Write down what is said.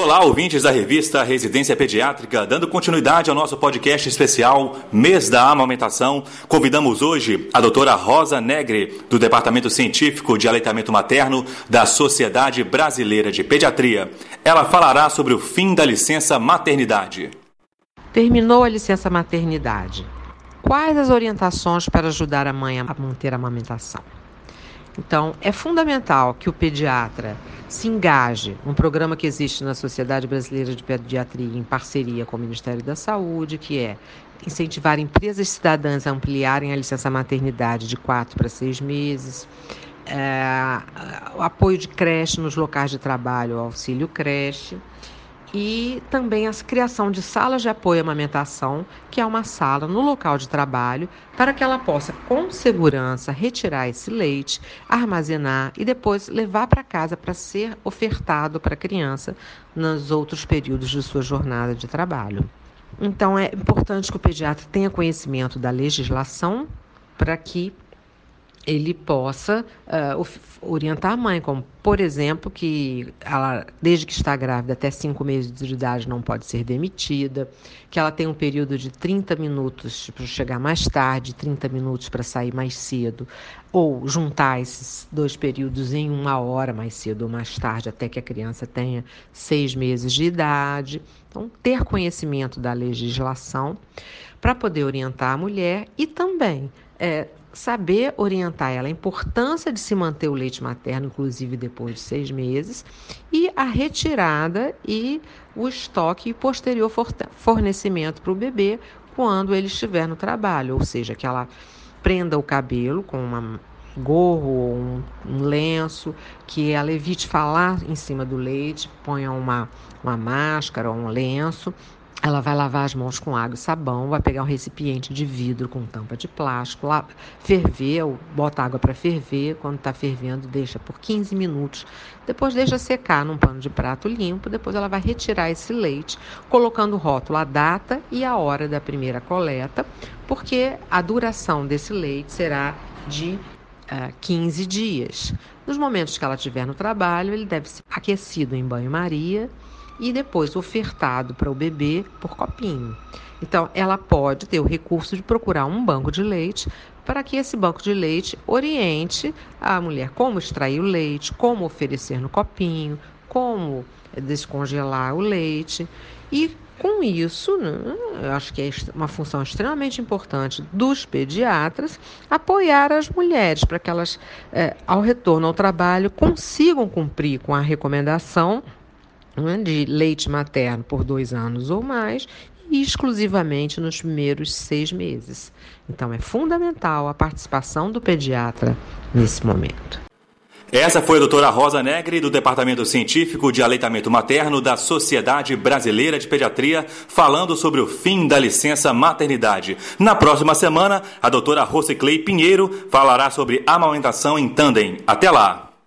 Olá, ouvintes da revista Residência Pediátrica, dando continuidade ao nosso podcast especial Mês da Amamentação. Convidamos hoje a doutora Rosa Negre, do Departamento Científico de Aleitamento Materno da Sociedade Brasileira de Pediatria. Ela falará sobre o fim da licença maternidade. Terminou a licença maternidade. Quais as orientações para ajudar a mãe a manter a amamentação? Então, é fundamental que o pediatra se engaje. Num programa que existe na Sociedade Brasileira de Pediatria em parceria com o Ministério da Saúde, que é incentivar empresas cidadãs a ampliarem a licença maternidade de quatro para seis meses, é, o apoio de creche nos locais de trabalho, o auxílio creche e também a criação de salas de apoio à amamentação, que é uma sala no local de trabalho, para que ela possa, com segurança, retirar esse leite, armazenar e depois levar para casa para ser ofertado para a criança nos outros períodos de sua jornada de trabalho. Então, é importante que o pediatra tenha conhecimento da legislação para que ele possa uh, orientar a mãe, como, por exemplo, que ela, desde que está grávida até cinco meses de idade, não pode ser demitida, que ela tem um período de 30 minutos para chegar mais tarde, 30 minutos para sair mais cedo, ou juntar esses dois períodos em uma hora mais cedo ou mais tarde, até que a criança tenha seis meses de idade. Então, ter conhecimento da legislação para poder orientar a mulher e também é, saber orientar ela a importância de se manter o leite materno, inclusive depois de seis meses, e a retirada e o estoque e posterior fornecimento para o bebê quando ele estiver no trabalho, ou seja, que ela prenda o cabelo com uma gorro ou um, um, lenço, que ela evite falar em cima do leite, ponha uma, uma máscara ou um lenço ela vai lavar as mãos com água e sabão, vai pegar um recipiente de vidro com tampa de plástico, lá, ferver, bota água para ferver. Quando está fervendo, deixa por 15 minutos. Depois deixa secar num pano de prato limpo. Depois ela vai retirar esse leite, colocando o rótulo, a data e a hora da primeira coleta, porque a duração desse leite será de uh, eh, 15 dias. Nos momentos que ela estiver no trabalho, ele deve ser aquecido em banho-maria e depois ofertado para o bebê por copinho. Então, ela pode ter o recurso de procurar um banco de leite para que esse banco de leite oriente a mulher como extrair o leite, como oferecer no copinho, como descongelar o leite. E com isso, né, eu acho que é uma função extremamente importante dos pediatras apoiar as mulheres para que elas, é, ao retorno ao trabalho, consigam cumprir com a recomendação né, de leite materno por dois anos ou mais exclusivamente nos primeiros seis meses. Então, é fundamental a participação do pediatra nesse momento. Essa foi a doutora Rosa Negre, do Departamento Científico de Aleitamento Materno da Sociedade Brasileira de Pediatria, falando sobre o fim da licença maternidade. Na próxima semana, a doutora Rosiclei Pinheiro falará sobre amamentação em tandem. Até lá!